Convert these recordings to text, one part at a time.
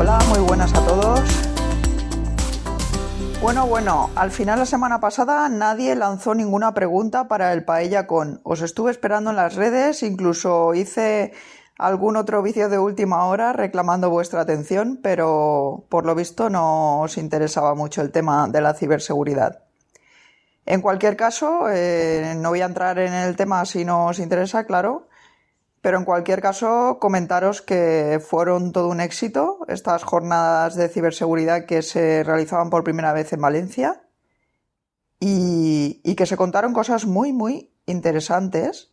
Hola, muy buenas a todos. Bueno, bueno, al final la semana pasada nadie lanzó ninguna pregunta para el Paella con. Os estuve esperando en las redes, incluso hice algún otro vídeo de última hora reclamando vuestra atención, pero por lo visto no os interesaba mucho el tema de la ciberseguridad. En cualquier caso, eh, no voy a entrar en el tema si no os interesa, claro, pero en cualquier caso comentaros que fueron todo un éxito estas jornadas de ciberseguridad que se realizaban por primera vez en Valencia y, y que se contaron cosas muy, muy interesantes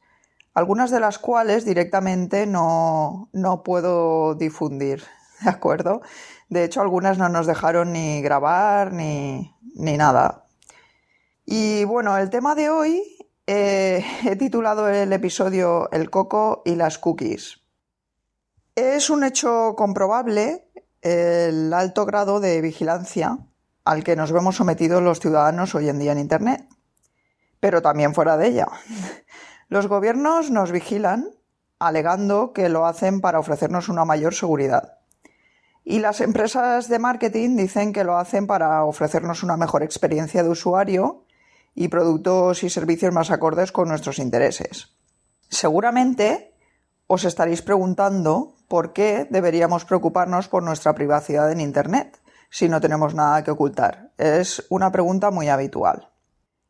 algunas de las cuales directamente no, no puedo difundir, ¿de acuerdo? De hecho, algunas no nos dejaron ni grabar ni, ni nada. Y bueno, el tema de hoy eh, he titulado el episodio El coco y las cookies. Es un hecho comprobable el alto grado de vigilancia al que nos vemos sometidos los ciudadanos hoy en día en Internet, pero también fuera de ella. Los gobiernos nos vigilan alegando que lo hacen para ofrecernos una mayor seguridad. Y las empresas de marketing dicen que lo hacen para ofrecernos una mejor experiencia de usuario y productos y servicios más acordes con nuestros intereses. Seguramente os estaréis preguntando por qué deberíamos preocuparnos por nuestra privacidad en Internet si no tenemos nada que ocultar. Es una pregunta muy habitual.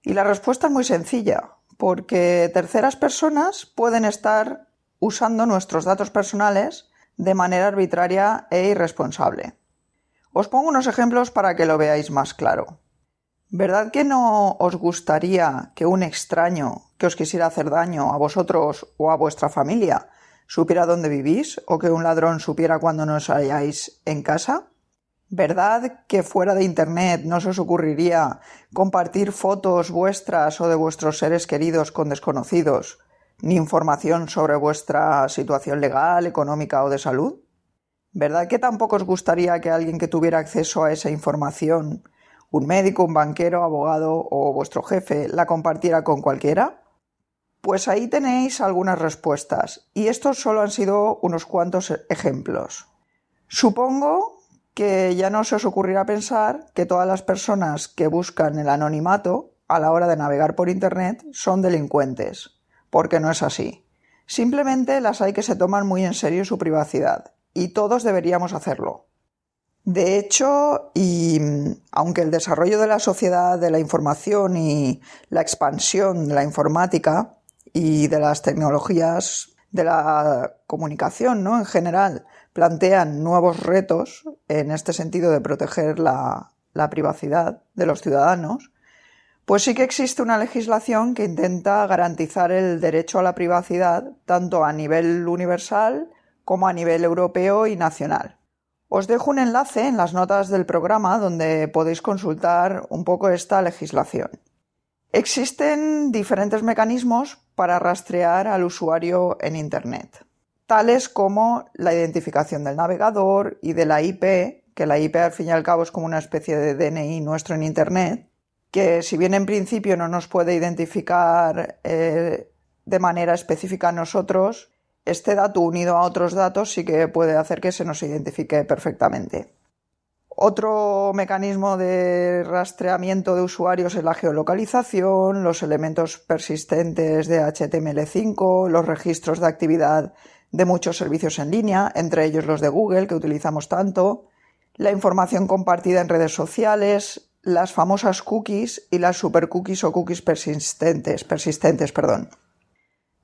Y la respuesta es muy sencilla porque terceras personas pueden estar usando nuestros datos personales de manera arbitraria e irresponsable. Os pongo unos ejemplos para que lo veáis más claro. ¿Verdad que no os gustaría que un extraño que os quisiera hacer daño a vosotros o a vuestra familia supiera dónde vivís o que un ladrón supiera cuándo no os halláis en casa? ¿Verdad que fuera de Internet no se os ocurriría compartir fotos vuestras o de vuestros seres queridos con desconocidos, ni información sobre vuestra situación legal, económica o de salud? ¿Verdad que tampoco os gustaría que alguien que tuviera acceso a esa información, un médico, un banquero, abogado o vuestro jefe, la compartiera con cualquiera? Pues ahí tenéis algunas respuestas, y estos solo han sido unos cuantos ejemplos. Supongo que ya no se os ocurrirá pensar que todas las personas que buscan el anonimato a la hora de navegar por Internet son delincuentes, porque no es así. Simplemente las hay que se toman muy en serio su privacidad, y todos deberíamos hacerlo. De hecho, y aunque el desarrollo de la sociedad de la información y la expansión de la informática y de las tecnologías de la comunicación, ¿no? En general, plantean nuevos retos en este sentido de proteger la, privacidad de los ciudadanos, pues sí que existe una legislación que intenta garantizar el derecho a la privacidad tanto a nivel universal como a nivel europeo y nacional. Os dejo un enlace en las notas del programa donde podéis consultar un poco esta legislación. Existen diferentes mecanismos para rastrear al usuario en Internet tales como la identificación del navegador y de la IP, que la IP al fin y al cabo es como una especie de DNI nuestro en Internet, que si bien en principio no nos puede identificar eh, de manera específica a nosotros, este dato unido a otros datos sí que puede hacer que se nos identifique perfectamente. Otro mecanismo de rastreamiento de usuarios es la geolocalización, los elementos persistentes de HTML5, los registros de actividad de muchos servicios en línea, entre ellos los de Google, que utilizamos tanto, la información compartida en redes sociales, las famosas cookies y las super cookies o cookies persistentes, persistentes, perdón.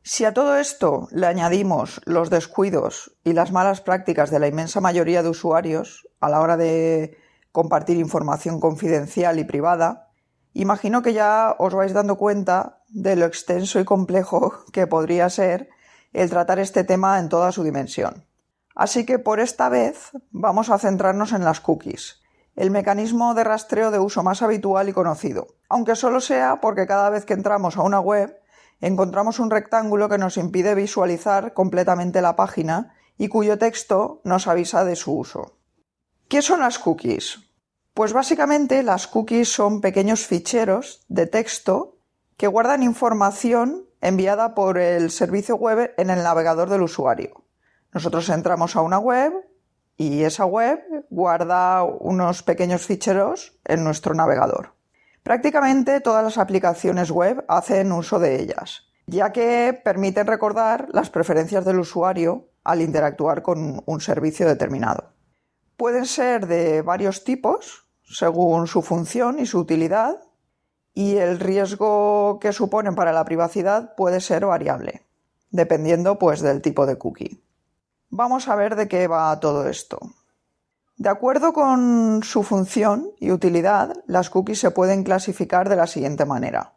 Si a todo esto le añadimos los descuidos y las malas prácticas de la inmensa mayoría de usuarios a la hora de compartir información confidencial y privada, imagino que ya os vais dando cuenta de lo extenso y complejo que podría ser el tratar este tema en toda su dimensión. Así que por esta vez vamos a centrarnos en las cookies, el mecanismo de rastreo de uso más habitual y conocido, aunque solo sea porque cada vez que entramos a una web encontramos un rectángulo que nos impide visualizar completamente la página y cuyo texto nos avisa de su uso. ¿Qué son las cookies? Pues básicamente las cookies son pequeños ficheros de texto que guardan información enviada por el servicio web en el navegador del usuario. Nosotros entramos a una web y esa web guarda unos pequeños ficheros en nuestro navegador. Prácticamente todas las aplicaciones web hacen uso de ellas, ya que permiten recordar las preferencias del usuario al interactuar con un servicio determinado. Pueden ser de varios tipos, según su función y su utilidad, y el riesgo que suponen para la privacidad puede ser variable, dependiendo pues del tipo de cookie. Vamos a ver de qué va todo esto. De acuerdo con su función y utilidad, las cookies se pueden clasificar de la siguiente manera.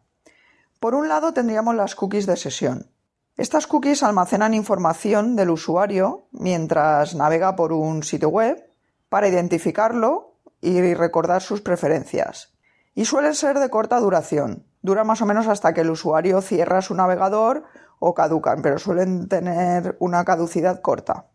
Por un lado tendríamos las cookies de sesión. Estas cookies almacenan información del usuario mientras navega por un sitio web para identificarlo y recordar sus preferencias. Y suelen ser de corta duración. Dura más o menos hasta que el usuario cierra su navegador o caducan, pero suelen tener una caducidad corta.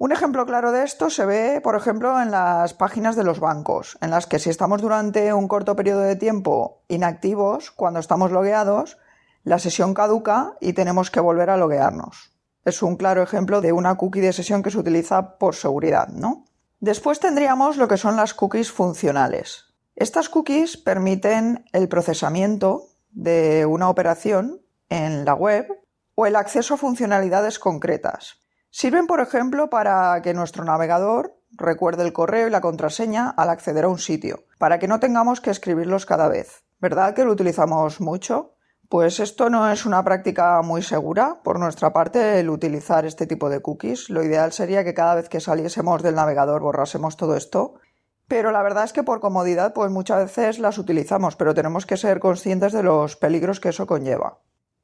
Un ejemplo claro de esto se ve, por ejemplo, en las páginas de los bancos, en las que si estamos durante un corto periodo de tiempo inactivos, cuando estamos logueados, la sesión caduca y tenemos que volver a loguearnos. Es un claro ejemplo de una cookie de sesión que se utiliza por seguridad, ¿no? Después tendríamos lo que son las cookies funcionales. Estas cookies permiten el procesamiento de una operación en la web o el acceso a funcionalidades concretas. Sirven, por ejemplo, para que nuestro navegador recuerde el correo y la contraseña al acceder a un sitio, para que no tengamos que escribirlos cada vez. ¿Verdad que lo utilizamos mucho? Pues esto no es una práctica muy segura por nuestra parte el utilizar este tipo de cookies. Lo ideal sería que cada vez que saliésemos del navegador borrásemos todo esto pero la verdad es que por comodidad, pues muchas veces las utilizamos, pero tenemos que ser conscientes de los peligros que eso conlleva.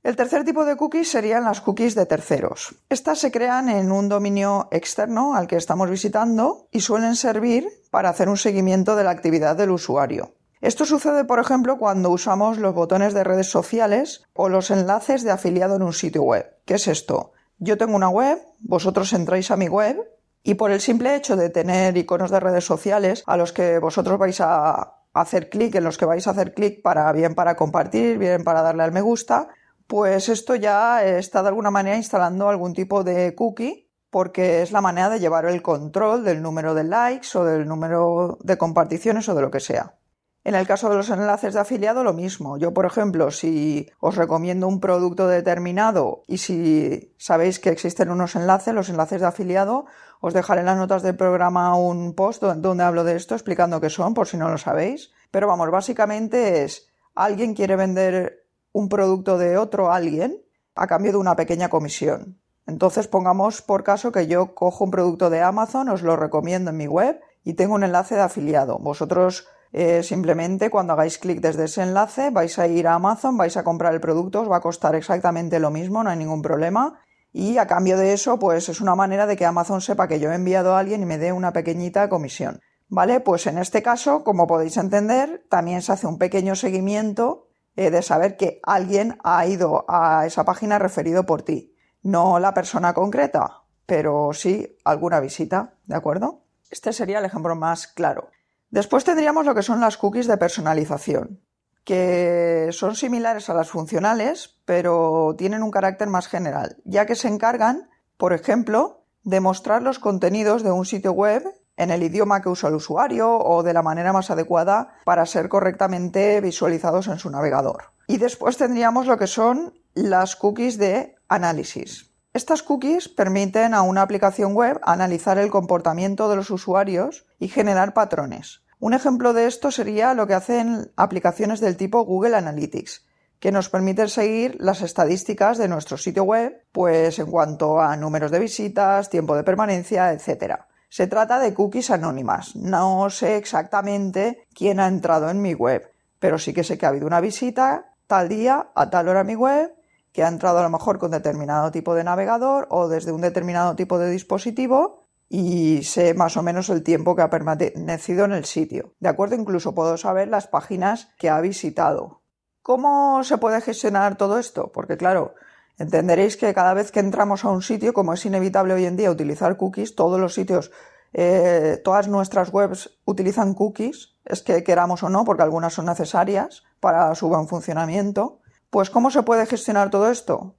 El tercer tipo de cookies serían las cookies de terceros. Estas se crean en un dominio externo al que estamos visitando y suelen servir para hacer un seguimiento de la actividad del usuario. Esto sucede, por ejemplo, cuando usamos los botones de redes sociales o los enlaces de afiliado en un sitio web. ¿Qué es esto? Yo tengo una web, vosotros entráis a mi web y por el simple hecho de tener iconos de redes sociales a los que vosotros vais a hacer clic, en los que vais a hacer clic para bien para compartir, bien para darle al me gusta, pues esto ya está de alguna manera instalando algún tipo de cookie porque es la manera de llevar el control del número de likes o del número de comparticiones o de lo que sea. En el caso de los enlaces de afiliado, lo mismo. Yo, por ejemplo, si os recomiendo un producto determinado y si sabéis que existen unos enlaces, los enlaces de afiliado, os dejaré en las notas del programa un post donde hablo de esto explicando qué son, por si no lo sabéis. Pero vamos, básicamente es alguien quiere vender un producto de otro alguien a cambio de una pequeña comisión. Entonces pongamos por caso que yo cojo un producto de Amazon, os lo recomiendo en mi web y tengo un enlace de afiliado. Vosotros eh, simplemente cuando hagáis clic desde ese enlace vais a ir a Amazon, vais a comprar el producto, os va a costar exactamente lo mismo, no hay ningún problema. Y a cambio de eso, pues es una manera de que Amazon sepa que yo he enviado a alguien y me dé una pequeñita comisión. ¿Vale? Pues en este caso, como podéis entender, también se hace un pequeño seguimiento eh, de saber que alguien ha ido a esa página referido por ti. No la persona concreta, pero sí alguna visita, ¿de acuerdo? Este sería el ejemplo más claro. Después tendríamos lo que son las cookies de personalización, que son similares a las funcionales, pero tienen un carácter más general, ya que se encargan, por ejemplo, de mostrar los contenidos de un sitio web en el idioma que usa el usuario o de la manera más adecuada para ser correctamente visualizados en su navegador. Y después tendríamos lo que son las cookies de análisis. Estas cookies permiten a una aplicación web analizar el comportamiento de los usuarios y generar patrones. Un ejemplo de esto sería lo que hacen aplicaciones del tipo Google Analytics, que nos permiten seguir las estadísticas de nuestro sitio web, pues en cuanto a números de visitas, tiempo de permanencia, etc. Se trata de cookies anónimas. No sé exactamente quién ha entrado en mi web, pero sí que sé que ha habido una visita tal día a tal hora a mi web, que ha entrado a lo mejor con determinado tipo de navegador o desde un determinado tipo de dispositivo y sé más o menos el tiempo que ha permanecido en el sitio. De acuerdo, incluso puedo saber las páginas que ha visitado. ¿Cómo se puede gestionar todo esto? Porque claro, entenderéis que cada vez que entramos a un sitio, como es inevitable hoy en día utilizar cookies, todos los sitios, eh, todas nuestras webs utilizan cookies, es que queramos o no, porque algunas son necesarias para su buen funcionamiento. Pues ¿cómo se puede gestionar todo esto?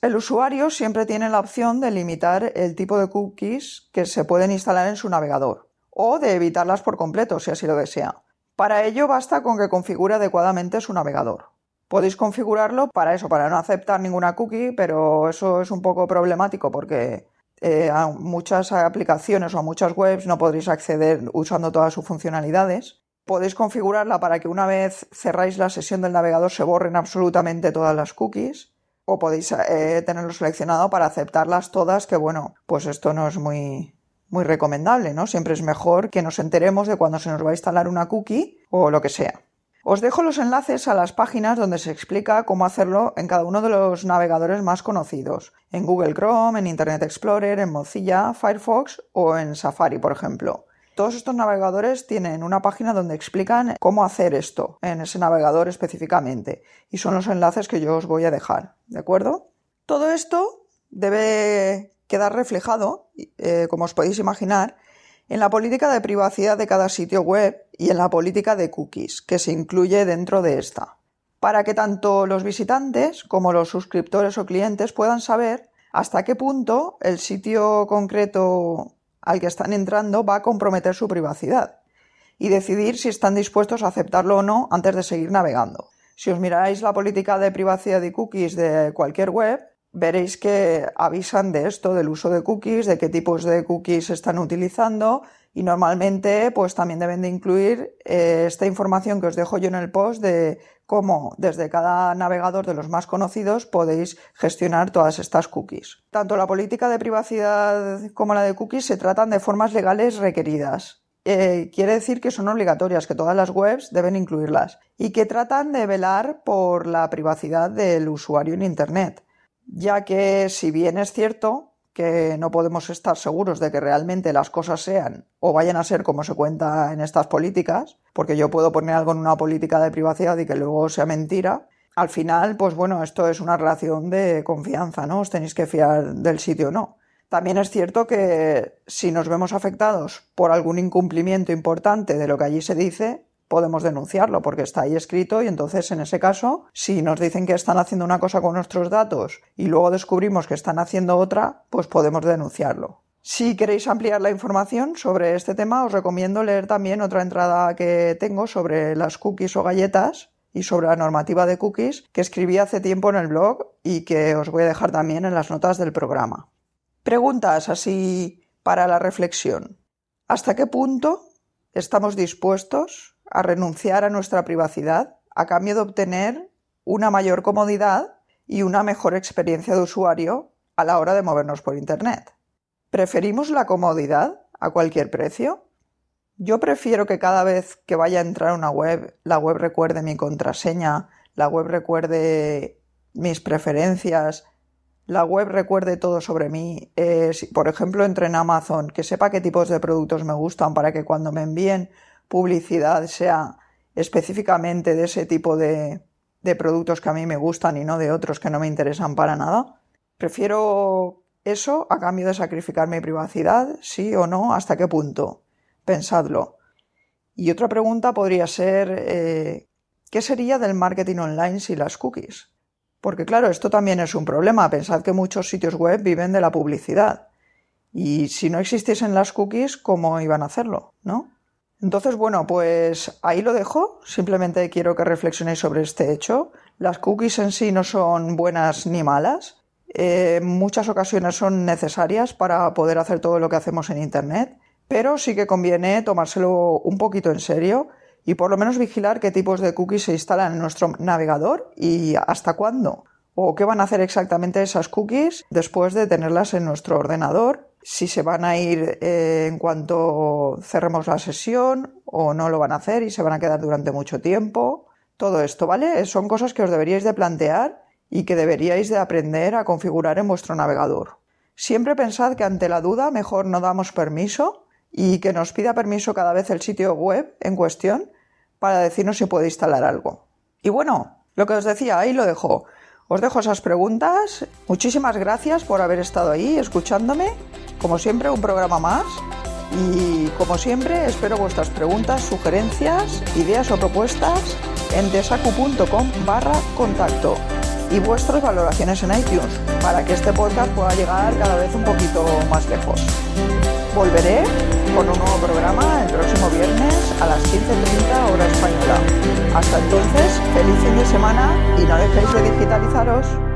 El usuario siempre tiene la opción de limitar el tipo de cookies que se pueden instalar en su navegador o de evitarlas por completo si así lo desea. Para ello basta con que configure adecuadamente su navegador. Podéis configurarlo para eso, para no aceptar ninguna cookie, pero eso es un poco problemático porque eh, a muchas aplicaciones o a muchas webs no podréis acceder usando todas sus funcionalidades. Podéis configurarla para que una vez cerráis la sesión del navegador se borren absolutamente todas las cookies o podéis eh, tenerlo seleccionado para aceptarlas todas, que bueno, pues esto no es muy, muy recomendable, ¿no? Siempre es mejor que nos enteremos de cuando se nos va a instalar una cookie o lo que sea. Os dejo los enlaces a las páginas donde se explica cómo hacerlo en cada uno de los navegadores más conocidos, en Google Chrome, en Internet Explorer, en Mozilla, Firefox o en Safari, por ejemplo. Todos estos navegadores tienen una página donde explican cómo hacer esto en ese navegador específicamente y son los enlaces que yo os voy a dejar, ¿de acuerdo? Todo esto debe quedar reflejado, eh, como os podéis imaginar, en la política de privacidad de cada sitio web y en la política de cookies que se incluye dentro de esta, para que tanto los visitantes como los suscriptores o clientes puedan saber hasta qué punto el sitio concreto al que están entrando va a comprometer su privacidad y decidir si están dispuestos a aceptarlo o no antes de seguir navegando. Si os miráis la política de privacidad y cookies de cualquier web, veréis que avisan de esto, del uso de cookies, de qué tipos de cookies están utilizando y normalmente pues también deben de incluir eh, esta información que os dejo yo en el post de cómo desde cada navegador de los más conocidos podéis gestionar todas estas cookies. Tanto la política de privacidad como la de cookies se tratan de formas legales requeridas. Eh, quiere decir que son obligatorias, que todas las webs deben incluirlas y que tratan de velar por la privacidad del usuario en Internet ya que si bien es cierto que no podemos estar seguros de que realmente las cosas sean o vayan a ser como se cuenta en estas políticas, porque yo puedo poner algo en una política de privacidad y que luego sea mentira, al final, pues bueno, esto es una relación de confianza, ¿no? Os tenéis que fiar del sitio o no. También es cierto que si nos vemos afectados por algún incumplimiento importante de lo que allí se dice, podemos denunciarlo porque está ahí escrito y entonces en ese caso, si nos dicen que están haciendo una cosa con nuestros datos y luego descubrimos que están haciendo otra, pues podemos denunciarlo. Si queréis ampliar la información sobre este tema, os recomiendo leer también otra entrada que tengo sobre las cookies o galletas y sobre la normativa de cookies que escribí hace tiempo en el blog y que os voy a dejar también en las notas del programa. Preguntas así para la reflexión. ¿Hasta qué punto estamos dispuestos a renunciar a nuestra privacidad a cambio de obtener una mayor comodidad y una mejor experiencia de usuario a la hora de movernos por Internet. ¿Preferimos la comodidad a cualquier precio? Yo prefiero que cada vez que vaya a entrar a una web, la web recuerde mi contraseña, la web recuerde mis preferencias, la web recuerde todo sobre mí. Eh, por ejemplo, entre en Amazon, que sepa qué tipos de productos me gustan para que cuando me envíen publicidad sea específicamente de ese tipo de, productos que a mí me gustan y no de otros que no me interesan para nada. Prefiero eso a cambio de sacrificar mi privacidad, sí o no, hasta qué punto. Pensadlo. Y otra pregunta podría ser, eh, ¿qué sería del marketing online sin las cookies? Porque claro, esto también es un problema. Pensad que muchos sitios web viven de la publicidad. Y si no existiesen las cookies, ¿cómo iban a hacerlo? ¿No? Entonces, bueno, pues ahí lo dejo. Simplemente quiero que reflexionéis sobre este hecho. Las cookies en sí no son buenas ni malas. Eh, muchas ocasiones son necesarias para poder hacer todo lo que hacemos en Internet, pero sí que conviene tomárselo un poquito en serio y por lo menos vigilar qué tipos de cookies se instalan en nuestro navegador y hasta cuándo. O qué van a hacer exactamente esas cookies después de tenerlas en nuestro ordenador si se van a ir eh, en cuanto cerremos la sesión o no lo van a hacer y se van a quedar durante mucho tiempo. Todo esto, ¿vale? Son cosas que os deberíais de plantear y que deberíais de aprender a configurar en vuestro navegador. Siempre pensad que ante la duda mejor no damos permiso y que nos pida permiso cada vez el sitio web en cuestión para decirnos si puede instalar algo. Y bueno, lo que os decía, ahí lo dejo. Os dejo esas preguntas. Muchísimas gracias por haber estado ahí escuchándome. Como siempre, un programa más. Y como siempre, espero vuestras preguntas, sugerencias, ideas o propuestas en desacu.com barra contacto y vuestras valoraciones en iTunes para que este podcast pueda llegar cada vez un poquito más lejos. Volveré con un nuevo programa el próximo viernes a las 15.30 hora española. Hasta entonces, feliz fin de semana y no dejéis de digitalizaros.